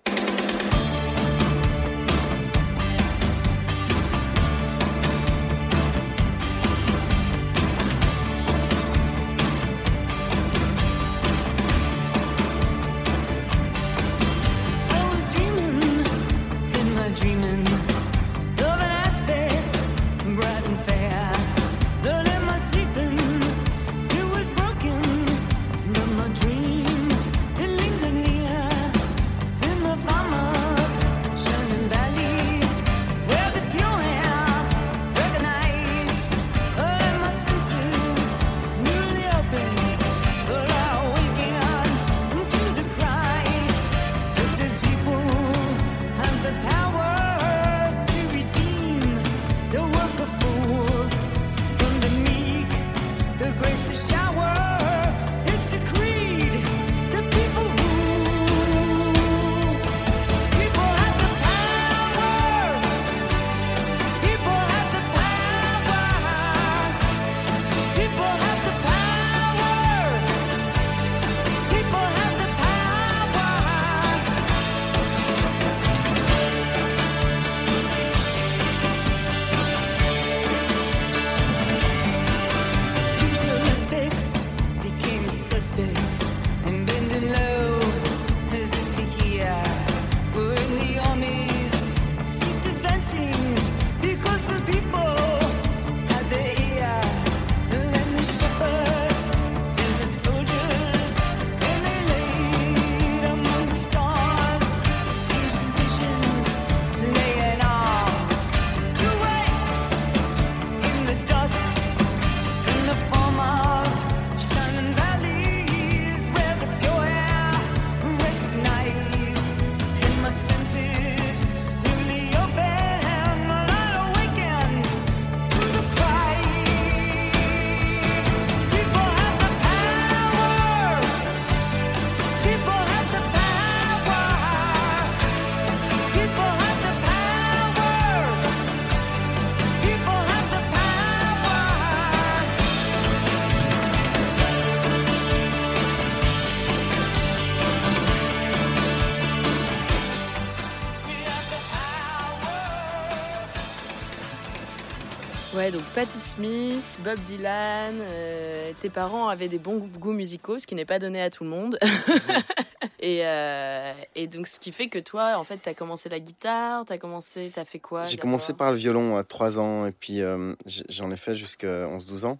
Smith, Bob Dylan, euh, tes parents avaient des bons goûts musicaux, ce qui n'est pas donné à tout le monde. et, euh, et, donc, ce qui fait que toi, en fait, tu as commencé la guitare, tu as commencé, tu as fait quoi J'ai commencé par le violon à 3 ans, et puis euh, j'en ai fait jusqu'à 11-12 ans.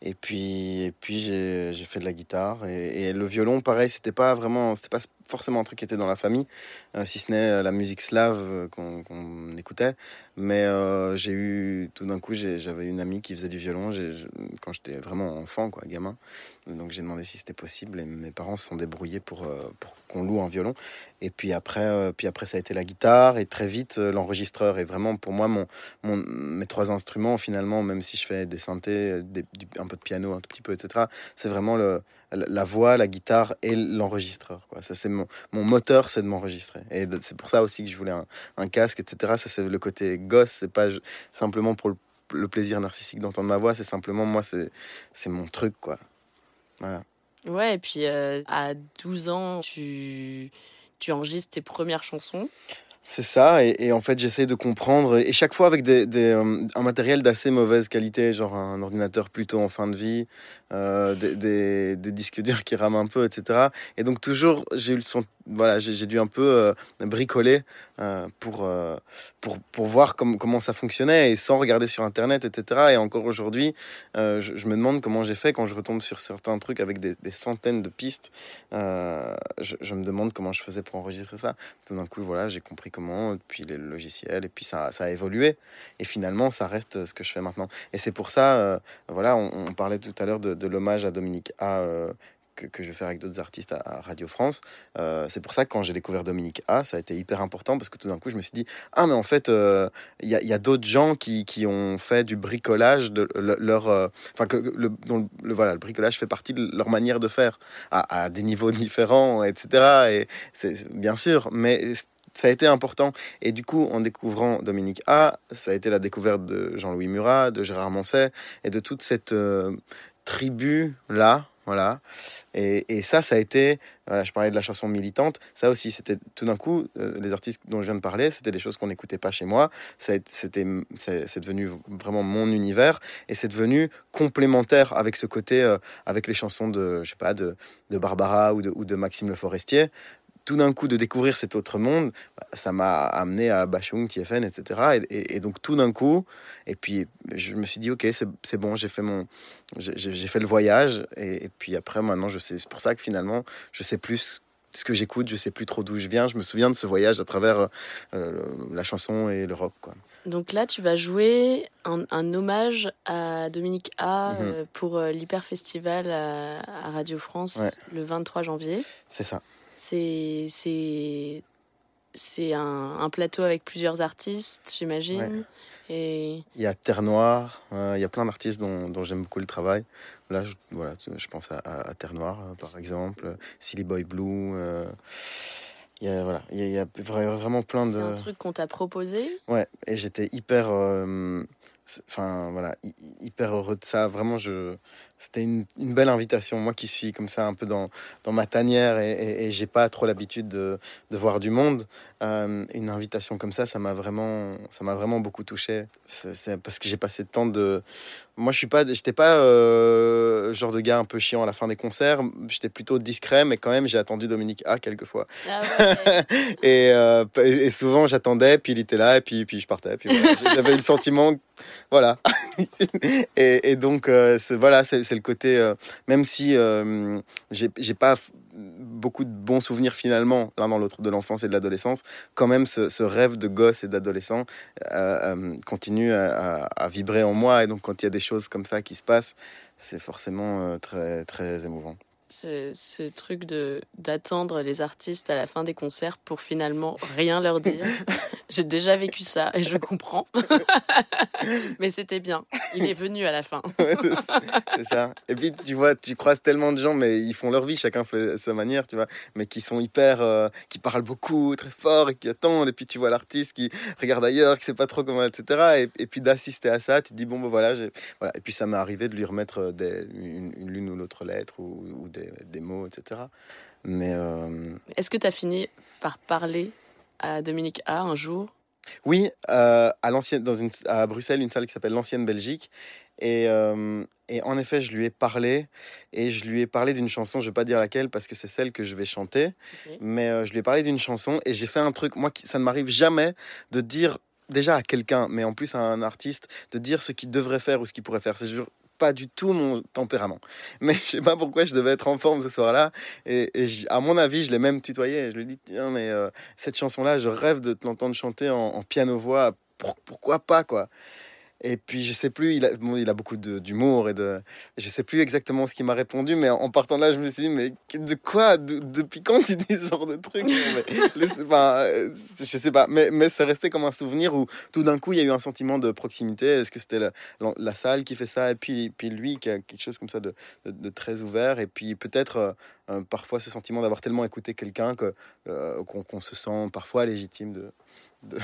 Et puis, et puis j'ai fait de la guitare. Et, et le violon, pareil, c'était pas vraiment, c'était pas forcément un truc qui était dans la famille, euh, si ce n'est euh, la musique slave euh, qu'on écoutait. Mais j'ai eu, tout d'un coup, j'avais une amie qui faisait du violon quand j'étais vraiment enfant, quoi, gamin. Donc j'ai demandé si c'était possible et mes parents se sont débrouillés pour, pour qu'on loue un violon. Et puis après, puis après, ça a été la guitare et très vite l'enregistreur. Et vraiment, pour moi, mon, mon, mes trois instruments, finalement, même si je fais des synthés, un peu de piano, un tout petit peu, etc., c'est vraiment le, la voix, la guitare et l'enregistreur. Ça, c'est mon, moteur, c'est de m'enregistrer. Et c'est pour ça aussi que je voulais un, casque, etc. Ça, c'est le côté gosse. C'est pas simplement pour le, plaisir narcissique d'entendre ma voix. C'est simplement, moi, c'est mon truc, quoi. Ouais, et puis euh, à 12 ans, tu, tu enregistres tes premières chansons. C'est ça, et, en fait j'essaie de comprendre, et chaque fois avec des, euh, un matériel d'assez mauvaise qualité, genre un ordinateur plutôt en fin de vie, euh, des, des, disques durs qui rament un peu, etc. Et donc toujours j'ai eu le son, voilà, j'ai dû un peu euh, bricoler euh, pour, euh, pour, pour voir comment ça fonctionnait et sans regarder sur Internet, etc. Et encore aujourd'hui, je, me demande comment j'ai fait quand je retombe sur certains trucs avec des, centaines de pistes. Je, me demande comment je faisais pour enregistrer ça. Tout d'un coup, voilà, j'ai compris comment, puis les logiciels, et puis ça, ça a évolué. Et finalement, ça reste ce que je fais maintenant. Et c'est pour ça, voilà, on, parlait tout à l'heure de, l'hommage à Dominique que, je vais faire avec d'autres artistes à, Radio France. Euh, c'est pour ça que quand j'ai découvert Dominique A, ça a été hyper important parce que tout d'un coup, je me suis dit Ah, mais en fait, il euh, y a, d'autres gens qui, qui, ont fait du bricolage de leur. Euh, enfin, le, le, voilà, le bricolage fait partie de leur manière de faire à, des niveaux différents, etc. Et c'est bien sûr, mais ça a été important. Et du coup, en découvrant Dominique A, ça a été la découverte de Jean-Louis Murat, de Gérard Moncet et de toute cette tribu-là voilà. Et, ça, ça a été, je parlais de la chanson militante, ça aussi, c'était tout d'un coup, euh, les artistes dont je viens de parler, c'était des choses qu'on n'écoutait pas chez moi, c'était, c'est devenu vraiment mon univers, et c'est devenu complémentaire avec ce côté, euh, avec les chansons de, je sais pas, de, de Barbara ou de, ou de Maxime Le Forestier, tout d'un coup de découvrir cet autre monde, ça m'a amené à Bachung, TFN, etc. Et, donc tout d'un coup, et puis je me suis dit ok c'est bon, j'ai fait mon, j'ai fait le voyage et, puis après maintenant je sais, c'est pour ça que finalement je sais plus ce que j'écoute, je sais plus trop d'où je viens. Je me souviens de ce voyage à travers euh, la chanson et le rock. Quoi. Donc là, tu vas jouer un, hommage à Dominique A mhm. euh, pour euh, l'Hyper Festival à, Radio France le 23 janvier. C'est ça. C'est c'est c'est un, un, plateau avec plusieurs artistes, j'imagine. Et... Il y a Terre Noire, euh, il y a plein d'artistes dont, dont j'aime beaucoup le travail. Là, je, voilà, je pense à, à, Terre Noire, euh, par exemple, Silly Boy Blue. Euh, il y a, voilà, il y a, vraiment plein de. C'est un truc qu'on t'a proposé? Ouais, et j'étais hyper, enfin voilà, hyper heureux de ça. Vraiment, je, c'était une, belle invitation. Moi qui suis comme ça un peu dans, dans ma tanière et, et, et j'ai pas trop l'habitude de, de, voir du monde, euh, une invitation comme ça, ça m'a vraiment, ça m'a vraiment beaucoup touché. C'est parce que j'ai passé de temps de. Moi, je suis pas, j'étais pas euh, genre de gars un peu chiant à la fin des concerts. J'étais plutôt discret, mais quand même, j'ai attendu Dominique A quelques fois. Ah euh, et, et, souvent, j'attendais, puis il était là, et puis, puis je partais. Puis j'avais le sentiment, voilà. et, et, donc, voilà, c'est le côté, même si j'ai pas beaucoup de bons souvenirs finalement l'un dans l'autre de l'enfance et de l'adolescence, quand même ce, rêve de gosse et d'adolescent euh, euh, continue à, vibrer en moi. Et donc quand il y a des choses comme ça qui se passent, c'est forcément euh, très, très émouvant ce, truc de d'attendre les artistes à la fin des concerts pour finalement rien leur dire. J'ai déjà vécu ça et je comprends. Mais c'était bien. Il est venu à la fin. c'est ça. Et puis tu vois, tu croises tellement de gens, mais ils font leur vie, chacun fait sa manière, tu vois, mais qui sont hyper, euh, qui parlent beaucoup, très fort et qui attendent. Et puis tu vois l'artiste qui regarde ailleurs, qui sait pas trop comment, etc. Et, puis d'assister à ça, tu te dis bon ben voilà, voilà. Et puis ça m'est arrivé de lui remettre des, une, l'une ou l'autre lettre ou, ou des des, mots, etc. Mais. Euh, Est-ce que tu as fini par parler à Dominique A un jour? Oui, euh, à, l'ancienne, dans une, à Bruxelles, une salle qui s'appelle l'Ancienne Belgique. Et, euh, et, en effet, je lui ai parlé. Et je lui ai parlé d'une chanson, je ne vais pas dire laquelle parce que c'est celle que je vais chanter. Mais je lui ai parlé d'une chanson et j'ai fait un truc. Moi, ça ne m'arrive jamais de dire déjà à quelqu'un, mais en plus à un artiste, de dire ce qu'il devrait faire ou ce qu'il pourrait faire. C'est pas du tout mon tempérament. Mais je sais pas pourquoi je devais être en forme ce soir-là. Et, à mon avis, je l'ai même tutoyé. Je lui ai dit, tiens, mais euh, cette chanson-là, je rêve de te l'entendre chanter en, en piano-voix. pourquoi pas, quoi? Et puis, je sais plus, il a, il a beaucoup d'humour et de. Je sais plus exactement ce qu'il m'a répondu, mais en partant de là, je me suis dit, mais de quoi Depuis quand tu dis ce genre de truc? Euh, Je sais pas, mais, mais c'est resté comme un souvenir où tout d'un coup, il y a eu un sentiment de proximité. Est-ce que c'était la, la, salle qui fait ça? Et puis, puis lui qui a quelque chose comme ça de, de, très ouvert. Et puis peut-être euh, euh, parfois ce sentiment d'avoir tellement écouté quelqu'un que qu'on se sent parfois légitime de, de,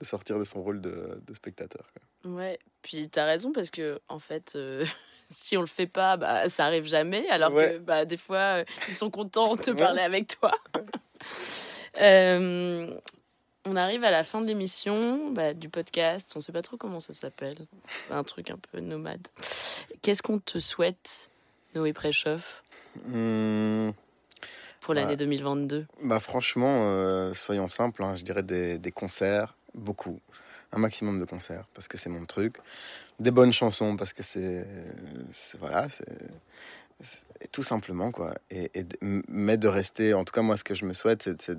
sortir de son rôle de, spectateur. Ouais, puis tu as raison parce que en fait, euh, si on le fait pas, bah, ça arrive jamais. Alors que bah, des fois, euh, ils sont contents de parler avec toi. Euh, on arrive à la fin de l'émission bah, du podcast. On sait pas trop comment ça s'appelle. Un truc un peu nomade. Qu'est-ce qu'on te souhaite, Noé Préchoff? Mmh pour l'année 2022 bah, bah Franchement, euh, soyons simples, hein, je dirais des, des, concerts, beaucoup, un maximum de concerts, parce que c'est mon truc. Des bonnes chansons, parce que c'est. Voilà, c'est. Tout simplement, quoi. Et, mais de rester, en tout cas, moi, ce que je me souhaite, c'est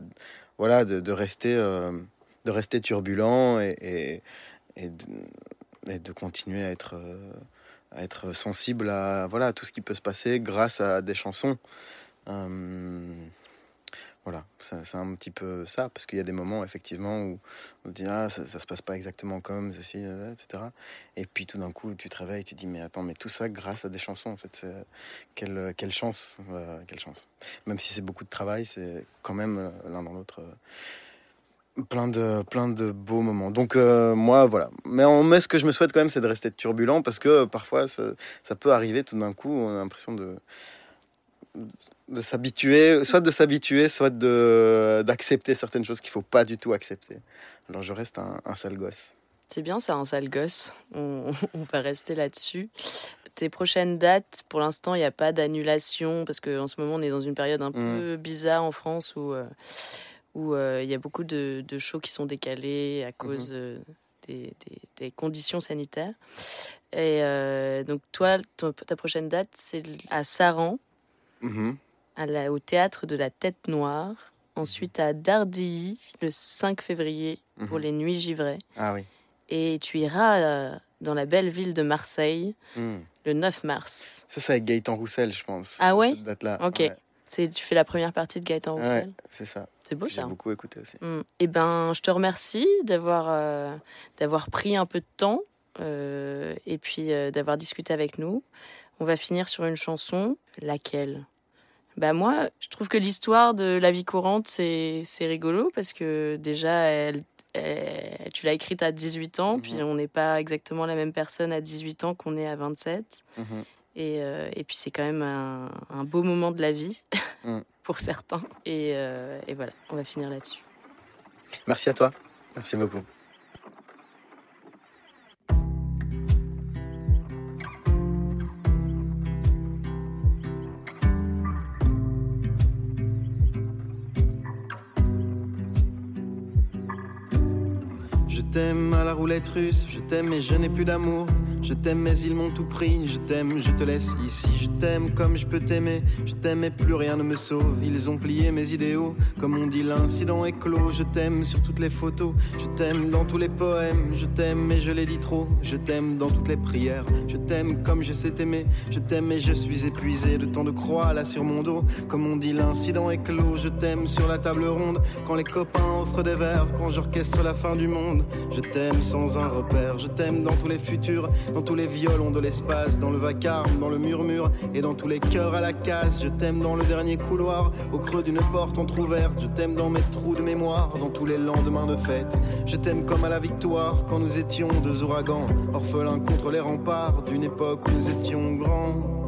voilà, de, de rester, euh, de rester turbulent et, et, de, de, continuer à être, à être sensible à, voilà, à tout ce qui peut se passer grâce à des chansons. Euh, voilà, c'est un petit peu ça, parce qu'il y a des moments effectivement où on dit ah ça, ça, se passe pas exactement comme ceci, etc. Et puis tout d'un coup tu te réveilles, tu dis mais attends mais tout ça grâce à des chansons en fait, quelle quelle chance, euh, quelle chance. Même si c'est beaucoup de travail, c'est quand même euh, l'un dans l'autre plein de plein de beaux moments. Donc moi voilà, mais, en, mais ce que je me souhaite quand même c'est de rester turbulent parce que parfois ça peut arriver tout d'un coup, on a l'impression de de s'habituer, soit de s'habituer, soit de d'accepter certaines choses qu'il faut pas du tout accepter. Alors je reste un, sale gosse. C'est bien, c'est un sale gosse. On, va rester là-dessus. Tes prochaines dates, pour l'instant, il n'y a pas d'annulation parce qu'en ce moment, on est dans une période un mm. peu bizarre en France où euh, où euh, il y a beaucoup de, shows qui sont décalés à cause mm-hmm. des, conditions sanitaires. Et euh, donc toi, ta prochaine date, c'est à Saran. Au théâtre de la Tête Noire, ensuite à Dardilly le 5 février pour mhm. les Nuits Givrées. Ah oui. Et tu iras euh, dans la belle ville de Marseille hmm. le 9 mars. Ça, c'est avec Gaëtan Roussel, je pense. Ah ouais Ok. C'est, tu fais la première partie de Gaëtan Roussel. Ouais, c'est ça. C'est beau ça. J'ai beaucoup écouté aussi. Hmm. Eh ben, je te remercie d'avoir euh, d'avoir pris un peu de temps euh, et puis d'avoir discuté avec nous. On va finir sur une chanson. Laquelle? Bah moi, je trouve que l'histoire de la vie courante, c'est, c'est rigolo parce que déjà, elle, tu l'as écrite à 18 ans, puis mhm. on n'est pas exactement la même personne à 18 ans qu'on est à 27. Mhm. Et, euh, et, puis c'est quand même un, un, beau moment de la vie mm. pour certains. Et, euh, et voilà, on va finir là-dessus. Merci à toi. Merci beaucoup. T'aime à la roulette russe, je t'aime et je n'ai plus d'amour. Je t'aime mais ils m'ont tout pris, je t'aime, je te laisse ici, je t'aime comme je peux t'aimer, je t'aime et plus rien ne me sauve. Ils ont plié mes idéaux, comme on dit l'incident est clos. Je t'aime sur toutes les photos, je t'aime dans tous les poèmes, je t'aime mais je l'ai dit trop, je t'aime dans toutes les prières, je t'aime comme je sais t'aimer, je t'aime et je suis épuisé de tant de croix là sur mon dos, comme on dit l'incident est clos. Je t'aime sur la table ronde, quand les copains offrent des verres, quand j'orchestre la fin du monde, je t'aime sans un repère, je t'aime dans tous les futurs dans tous les violons de l'espace, dans le vacarme, dans le murmure et dans tous les cœurs à la casse. Je t'aime dans le dernier couloir, au creux d'une porte entr'ouverte. Je t'aime dans mes trous de mémoire, dans tous les lendemains de fête. Je t'aime comme à la victoire, quand nous étions deux ouragans, orphelins contre les remparts d'une époque où nous étions grands.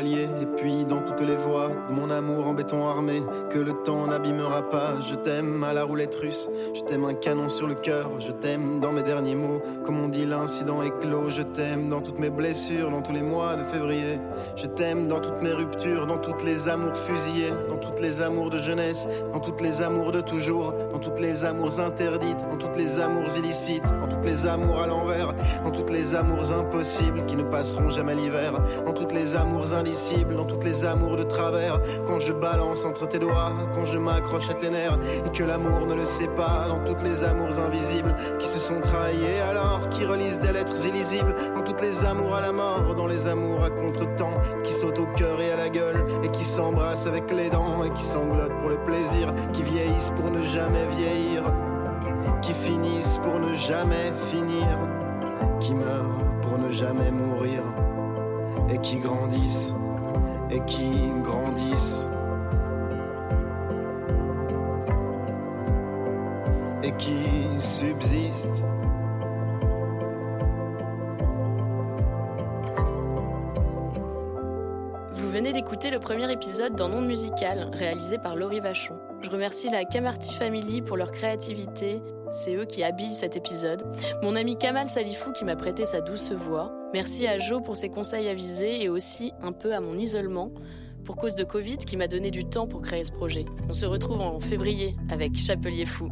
Et puis dans toutes les voies de mon amour en béton armé que le temps n'abîmera pas. Je t'aime à la roulette russe, je t'aime un canon sur le cœur, je t'aime dans mes derniers mots, comme on dit l'incident est clos. Je t'aime dans toutes mes blessures, dans tous les mois de février. Je t'aime dans toutes mes ruptures, dans toutes les amours fusillés, dans toutes les amours de jeunesse, dans toutes les amours de toujours, dans toutes les amours interdites, dans toutes les amours illicites, dans toutes les amours à l'envers, dans toutes les amours impossibles qui ne passeront jamais l'hiver, dans toutes les amours dans toutes les amours de travers, quand je balance entre tes doigts, quand je m'accroche à tes nerfs, et que l'amour ne le sait pas, dans toutes les amours invisibles qui se sont trahis alors, qui relisent des lettres illisibles, dans toutes les amours à la mort, dans les amours à contre-temps, qui sautent au cœur et à la gueule, et qui s'embrassent avec les dents, et qui sanglotent pour le plaisir, qui vieillissent pour ne jamais vieillir, qui finissent pour ne jamais finir, qui meurent pour ne jamais mourir, et qui grandissent, et qui grandissent. Et qui subsistent. Vous venez d'écouter le premier épisode d'un nom musical réalisé par Laurie Vachon. Je remercie la Camarty Family pour leur créativité. C'est eux qui habillent cet épisode. Mon ami Kamal Salifou qui m'a prêté sa douce voix. Merci à Jo pour ses conseils avisés et aussi un peu à mon isolement pour cause de Covid qui m'a donné du temps pour créer ce projet. On se retrouve en février avec Chapelier Fou.